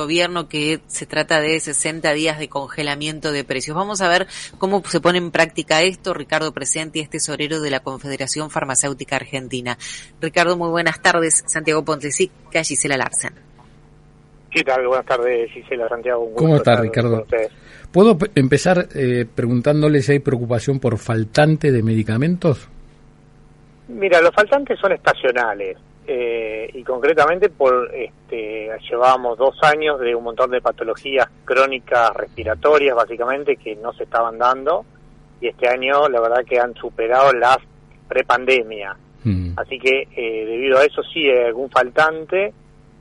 Gobierno que se trata de 60 días de congelamiento de precios. Vamos a ver cómo se pone en práctica esto. Ricardo Presenti es tesorero de la Confederación Farmacéutica Argentina. Ricardo, muy buenas tardes. Santiago Pontesica, Gisela Larsen. ¿Qué tal? Buenas tardes, Gisela Santiago. Un gusto ¿Cómo está, Ricardo? ¿Puedo empezar eh, preguntándole si hay preocupación por faltante de medicamentos? Mira, los faltantes son estacionales eh, y concretamente por este, llevábamos dos años de un montón de patologías crónicas respiratorias básicamente que no se estaban dando y este año la verdad que han superado las prepandemia. Mm. Así que eh, debido a eso sí hay algún faltante,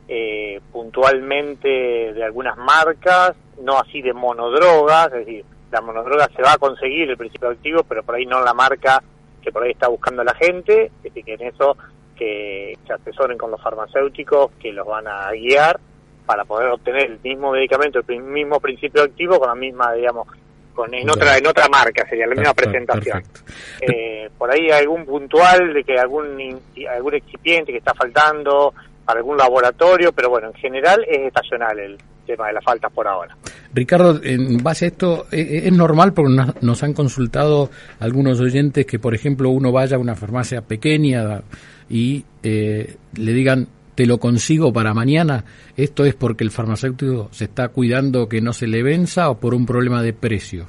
eh, puntualmente de algunas marcas, no así de monodrogas, es decir, la monodroga se va a conseguir el principio activo, pero por ahí no la marca que por ahí está buscando la gente, es decir, que en eso que se asesoren con los farmacéuticos que los van a guiar para poder obtener el mismo medicamento, el mismo principio activo con la misma, digamos, con en otra en otra marca sería la misma presentación. perfecto. Eh, por ahí algún puntual de que algún algún excipiente que está faltando para algún laboratorio, pero bueno, en general es estacional el tema de las faltas por ahora. Ricardo, en base a esto, eh, ¿es normal? Porque nos, han consultado algunos oyentes que, por ejemplo, uno vaya a una farmacia pequeña y eh, le digan, te lo consigo para mañana. ¿Esto es porque el farmacéutico se está cuidando que no se le venza o por un problema de precio?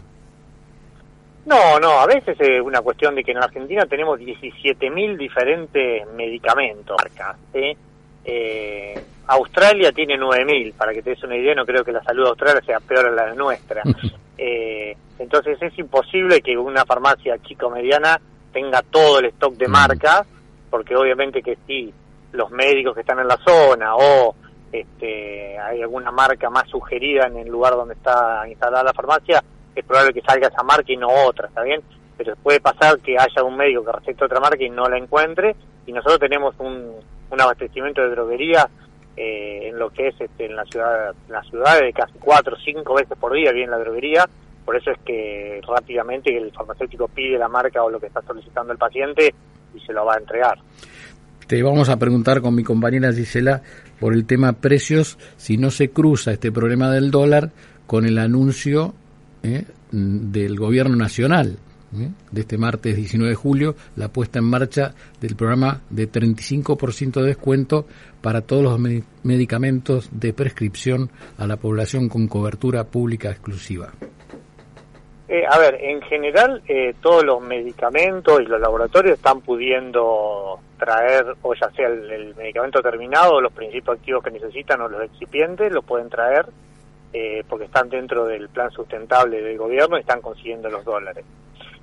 No, no, a veces es una cuestión de que en Argentina tenemos 17.000 diferentes medicamentos. ¿sí? Eh, Australia tiene 9.000, para que te des una idea, no creo que la salud de Australia sea peor a la nuestra. Eh, entonces es imposible que una farmacia chico mediana tenga todo el stock de Mm. marcas, porque obviamente que sí, los médicos que están en la zona o este, hay alguna marca más sugerida en el lugar donde está instalada la farmacia, es probable que salga esa marca y no otra, ¿está bien? Pero puede pasar que haya un médico que recete otra marca y no la encuentre, y nosotros tenemos un, un abastecimiento de droguería eh, en lo que es este, en la ciudad en la ciudad de casi cuatro o cinco veces por día viene la droguería, por eso es que rápidamente el farmacéutico pide la marca o lo que está solicitando el paciente y se lo va a entregar. Te vamos a preguntar con mi compañera Gisela por el tema precios, si no se cruza este problema del dólar con el anuncio ¿eh? del gobierno nacional ¿eh? de este martes 19 de julio, la puesta en marcha del programa de 35% de descuento para todos los me- medicamentos de prescripción a la población con cobertura pública exclusiva. Eh, a ver, en general eh, todos los medicamentos y los laboratorios están pudiendo traer, o ya sea el, medicamento terminado, los principios activos que necesitan o los excipientes, lo pueden traer eh, porque están dentro del plan sustentable del gobierno y están consiguiendo los dólares.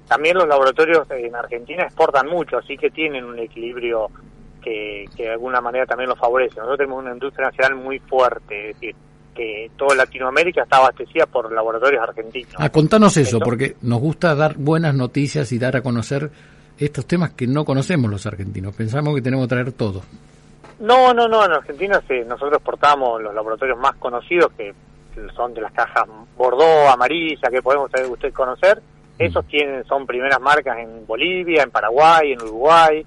También los laboratorios en Argentina exportan mucho, así que tienen un equilibrio que, que de alguna manera también los favorece. Nosotros tenemos una industria nacional muy fuerte, es decir, que toda Latinoamérica está abastecida por laboratorios argentinos. Ah, contanos eso, porque nos gusta dar buenas noticias y dar a conocer estos temas que no conocemos los argentinos. Pensamos que tenemos que traer todo. No, no, no, en Argentina sí, nosotros exportamos los laboratorios más conocidos que son de las cajas Bordeaux, amarilla, que podemos usted conocer. Esos tienen, son primeras marcas en Bolivia, en Paraguay, en Uruguay,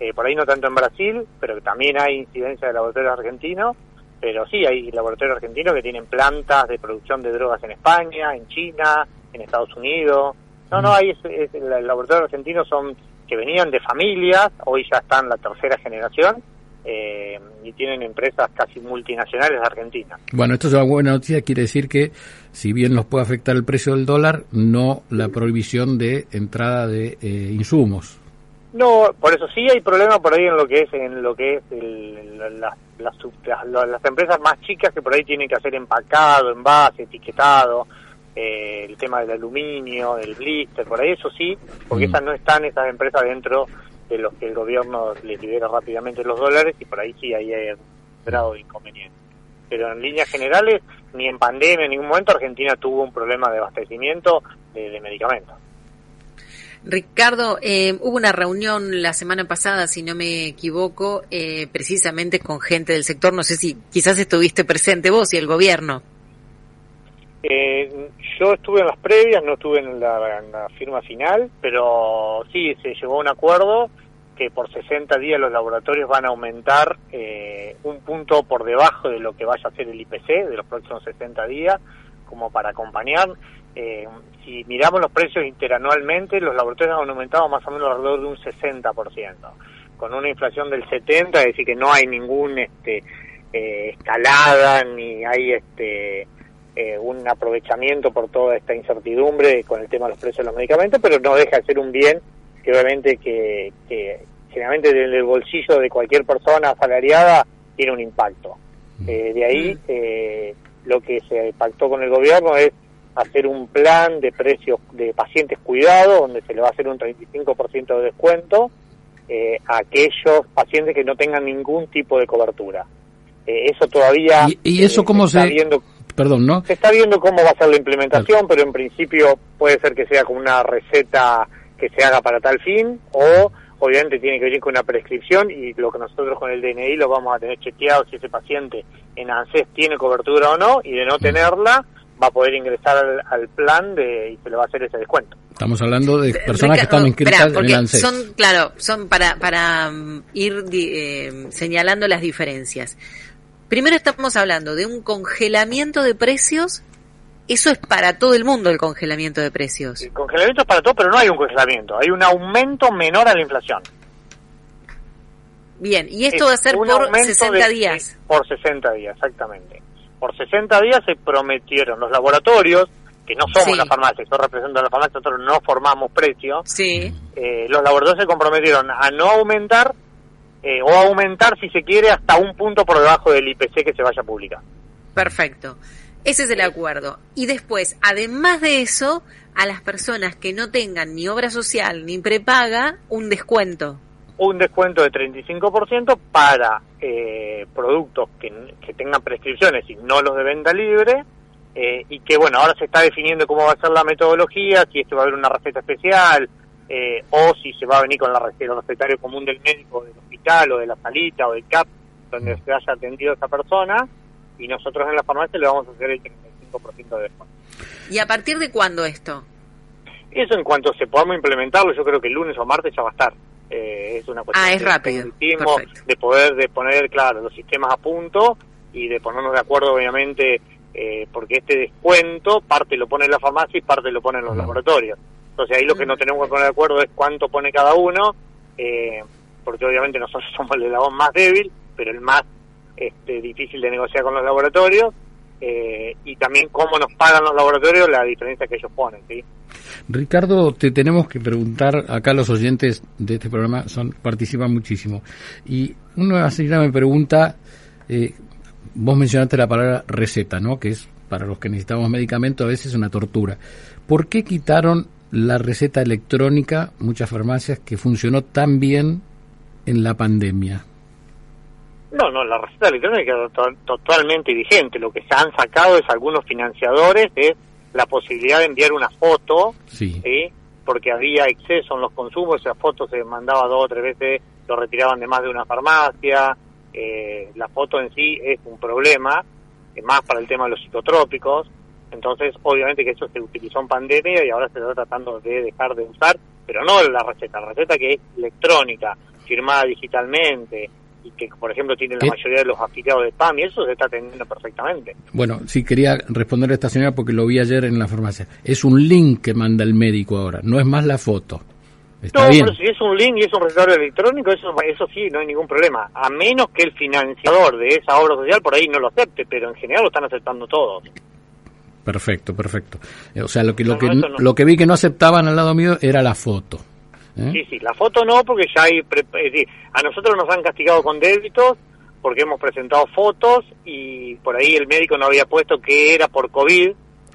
eh, por ahí no tanto en Brasil, pero que también hay incidencia de laboratorios argentinos. Pero sí, hay laboratorios argentinos que tienen plantas de producción de drogas en España, en China, en Estados Unidos. No, no, hay es, es- el laboratorio argentino son que venían de familias, hoy ya están la tercera generación eh, y tienen empresas casi multinacionales argentinas. Bueno, esto es una buena noticia, quiere decir que si bien nos puede afectar el precio del dólar, no la prohibición de entrada de eh, insumos. No, por eso sí hay problema por ahí en lo que es en lo que es el- la- la- las, sub- las- las empresas más chicas que por ahí tienen que hacer empacado, envase, etiquetado, eh, el tema del aluminio, del blister, por ahí eso sí, porque Mm. esas no están esas empresas dentro de los que el gobierno les libera rápidamente los dólares y por ahí sí ahí hay grado de inconveniente. pero en líneas generales, ni en pandemia, en ningún momento Argentina tuvo un problema de abastecimiento de, de medicamentos. Ricardo, eh, hubo una reunión la semana pasada, si no me equivoco, eh, precisamente con gente del sector. No sé si quizás estuviste presente vos y el gobierno. Eh, yo estuve en las previas, no estuve en la, firma final, pero sí se llegó a un acuerdo que por 60 días los laboratorios van a aumentar eh, un punto por debajo de lo que vaya a ser el IPC de los próximos 60 días, como para acompañar. Eh, si miramos los precios interanualmente, los laboratorios han aumentado más o menos alrededor de un 60%, con una inflación del 70%, es decir, que no hay ningún este, eh, escalada ni hay este eh, un aprovechamiento por toda esta incertidumbre con el tema de los precios de los medicamentos, pero no deja de ser un bien que obviamente que, que generalmente desde el bolsillo de cualquier persona asalariada tiene un impacto. Eh, de ahí eh, lo que se pactó con el gobierno es hacer un plan de precios de pacientes cuidados, donde se le va a hacer un 35% de descuento eh, a aquellos pacientes que no tengan ningún tipo de cobertura. Eh, eso todavía ¿Y, y eso eh, cómo está se...? viendo Perdón, ¿no? se está viendo cómo va a ser la implementación, pero en principio puede ser que sea como una receta que se haga para tal fin o obviamente tiene que venir con una prescripción y lo que nosotros con el DNI lo vamos a tener chequeado si ese paciente en ANSES tiene cobertura o no y de no tenerla va a poder ingresar al, al plan de, y se le va a hacer ese descuento. Estamos hablando de personas que están inscritas esperá, en el ANSES. Son, claro, son para, para mm, ir di- eh, señalando las diferencias. Primero estamos hablando de un congelamiento de precios. Eso es para todo el mundo el congelamiento de precios. El congelamiento es para todo, pero no hay un congelamiento, hay un aumento menor a la inflación. Bien, y esto Es va a ser por aumento 60 de- días. Por 60 días, exactamente. Por 60 días se prometieron los laboratorios, que no somos Sí. la farmacia, yo represento a la farmacia, nosotros no formamos precios, Sí. eh, los laboratorios se comprometieron a no aumentar eh, o aumentar si se quiere hasta un punto por debajo del IPC que se vaya a publicar. Perfecto. Ese es el acuerdo. Y después, además de eso, a las personas que no tengan ni obra social ni prepaga, un descuento. Un descuento de 35% para eh, productos que, que tengan prescripciones y no los de venta libre. eh, y que bueno, ahora se está definiendo cómo va a ser la metodología, si esto va a haber una receta especial, eh, o si se va a venir con la receta, el recetario común del médico, del hospital, o de la salita, o del CAP, donde se haya atendido a esa persona, y nosotros en la farmacia le vamos a hacer el 35% de descuento. ¿Y a partir de cuándo esto? Eso en cuanto se podamos implementarlo, yo creo que el lunes o martes ya va a estar. Eh, es una cuestión Ah, es de- rápido. de poder de poner, claro, los sistemas a punto y de ponernos de acuerdo, obviamente, eh, porque este descuento parte lo pone la farmacia y parte lo ponen los Mm. laboratorios. Entonces ahí lo que no tenemos que poner de acuerdo es cuánto pone cada uno, eh, porque obviamente nosotros somos el eslabón más débil, pero el más este, difícil de negociar con los laboratorios, eh, y también cómo nos pagan los laboratorios, la diferencia que ellos ponen, ¿sí? Ricardo, te tenemos que preguntar, acá los oyentes de este programa son participan muchísimo. Y una señora me pregunta, eh, vos mencionaste la palabra receta, ¿no? Que es para los que necesitamos medicamentos a veces una tortura. ¿Por qué quitaron la receta electrónica, muchas farmacias, que funcionó tan bien en la pandemia? No, no, la receta electrónica es to- totalmente vigente. Lo que se han sacado es algunos financiadores es la posibilidad de enviar una foto, Sí. ¿sí? porque había exceso en los consumos, esa foto se mandaba dos o tres veces, lo retiraban de más de una farmacia, eh, la foto en sí es un problema, eh, más para el tema de los psicotrópicos, entonces obviamente que eso se utilizó en pandemia y ahora se está tratando de dejar de usar, pero no la receta, la receta que es electrónica, firmada digitalmente, y que por ejemplo tiene la mayoría de los afiliados de PAM, y eso se está atendiendo perfectamente. Bueno, sí quería responder a esta señora porque lo vi ayer en la farmacia. Es un link que manda el médico ahora, no es más la foto. Está no, bien. pero si es un link y es un recetario electrónico, eso, eso sí, no hay ningún problema. A menos que el financiador de esa obra social por ahí no lo acepte, pero en general lo están aceptando todos. Perfecto, perfecto. Eh, O sea, lo que lo que no, lo que vi que no aceptaban al lado mío era la foto. ¿eh? Sí, sí, la foto no, porque ya hay. pre- es decir, a nosotros nos han castigado con débitos porque hemos presentado fotos y por ahí el médico no había puesto que era por COVID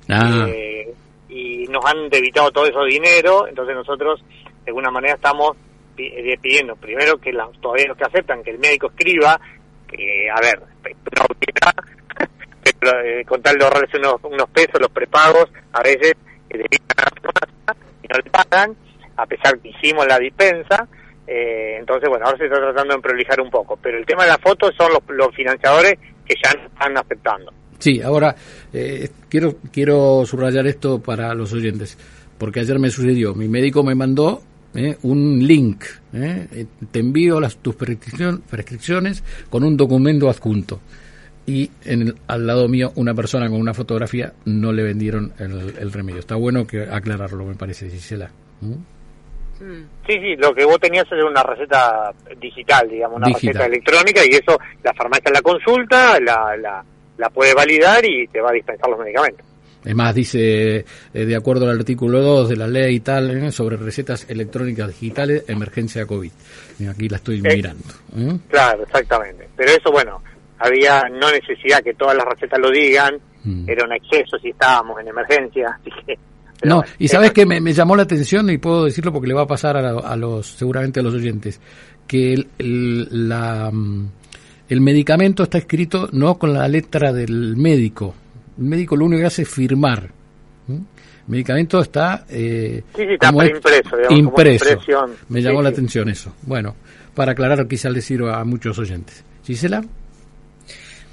Ah, eh, y nos han debitado todo eso dinero, entonces nosotros de alguna manera estamos pi- pidiendo primero que las, todavía los que aceptan que el médico escriba, que a ver, eh, con tal de ahorrarse unos, unos pesos, los prepagos, a veces eh, dedican a la farmacia y no le pagan, a pesar que hicimos la dispensa. Eh, entonces, bueno, ahora se está tratando de prolijar un poco. Pero el tema de la foto son los, los financiadores que ya están aceptando. Sí, ahora eh, quiero quiero subrayar esto para los oyentes, porque ayer me sucedió, mi médico me mandó eh, un link, eh, eh, te envío las tus prescripciones con un documento adjunto y en el- al lado mío una persona con una fotografía no le vendieron el, el remedio. Está bueno que aclararlo, me parece, Gisela. ¿Mm? Sí, sí, lo que vos tenías era una receta digital, digamos, una Digital. receta electrónica y eso la farmacia la consulta, la, la, la puede validar y te va a dispensar los medicamentos. Es más, dice, eh, de acuerdo al artículo 2 de la ley y tal, eh, sobre recetas electrónicas digitales, emergencia COVID. Aquí la estoy Eh, mirando. Claro, exactamente. Pero eso, bueno, había no necesidad que todas las recetas lo digan, Mm. era un exceso si estábamos en emergencia, así que... pero No, y sabes que me, me llamó la atención y puedo decirlo porque le va a pasar a, la- a los seguramente a los oyentes que el, el- la, mm, el medicamento está escrito no con la letra del médico. El médico lo único que hace es firmar. ¿Mm? El medicamento está eh, Sí, sí, está como impreso, digamos, impreso. Me Sí, llamó la atención eso. Bueno, para aclarar quizás le sirva a muchos oyentes. Gisela.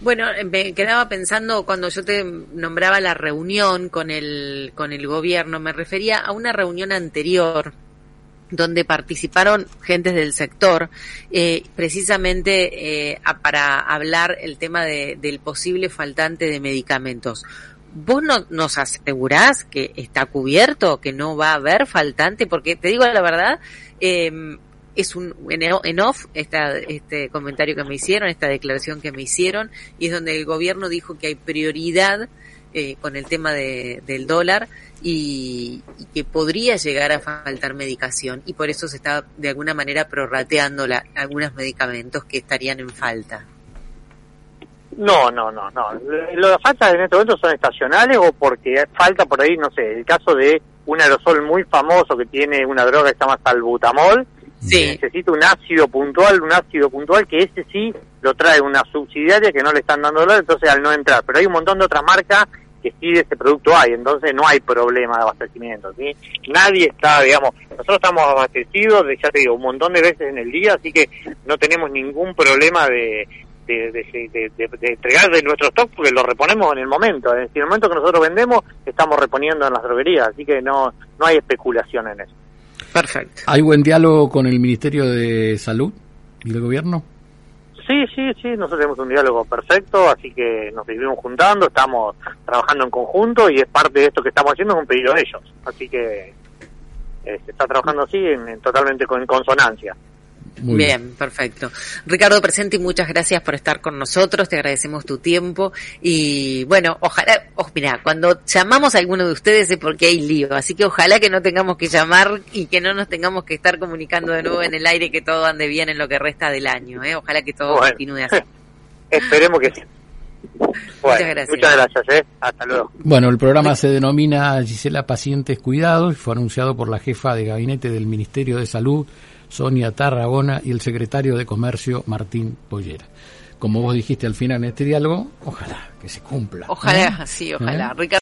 Bueno, me quedaba pensando cuando yo te nombraba la reunión con el, con el gobierno, me refería a una reunión anterior donde participaron gentes del sector, eh, precisamente eh, a- para hablar el tema de- del posible faltante de medicamentos. ¿Vos no, nos asegurás que está cubierto, que no va a haber faltante? Porque te digo la verdad, eh, es un en, off esta, este comentario que me hicieron, esta declaración que me hicieron, y es donde el gobierno dijo que hay prioridad eh, con el tema de, del dólar y, y que podría llegar a faltar medicación y por eso se está de alguna manera prorrateando la, algunos medicamentos que estarían en falta. No, no, no, no. Las faltas en este momento son estacionales o porque falta por ahí, no sé, el caso de un aerosol muy famoso que tiene una droga que se llama salbutamol, Sí, necesita un ácido puntual, un ácido puntual que ese sí lo trae una subsidiaria que no le están dando dólar, entonces al no entrar. Pero hay un montón de otras marcas que sí de ese producto hay, entonces no hay problema de abastecimiento, ¿sí? Nadie está, digamos, nosotros estamos abastecidos, de, ya te digo, un montón de veces en el día, así que no tenemos ningún problema de, de, de, de- de- de entregar de nuestro stock porque lo reponemos en el momento. En el momento que nosotros vendemos, estamos reponiendo en las droguerías, así que no, no hay especulación en eso. Perfecto. ¿Hay buen diálogo con el Ministerio de Salud y el gobierno? Sí, sí, sí, nosotros tenemos un diálogo perfecto, así que nos seguimos juntando, estamos trabajando en conjunto y es parte de esto que estamos haciendo, es un pedido de ellos. Así que eh, se está trabajando así, en, en totalmente con, en consonancia. Muy bien, perfecto. Ricardo Presenti, muchas gracias por estar con nosotros, te agradecemos tu tiempo y bueno, ojalá, oh, mira, cuando llamamos a alguno de ustedes es porque hay lío, así que ojalá que no tengamos que llamar y que no nos tengamos que estar comunicando de nuevo en el aire, que todo ande bien en lo que resta del año, ¿eh? ojalá que todo Bueno. continúe así. Esperemos que sí. Bueno, Muchas gracias. Muchas gracias, ¿eh? Hasta luego. Bueno, el programa se denomina Gisela Pacientes Cuidados y fue anunciado por la jefa de gabinete del Ministerio de Salud, Sonia Tarragona, y el secretario de Comercio, Martín Pollera. Como vos dijiste al final en este diálogo, ojalá que se cumpla. Ojalá, ¿eh? sí, ojalá. ¿Eh? Ricardo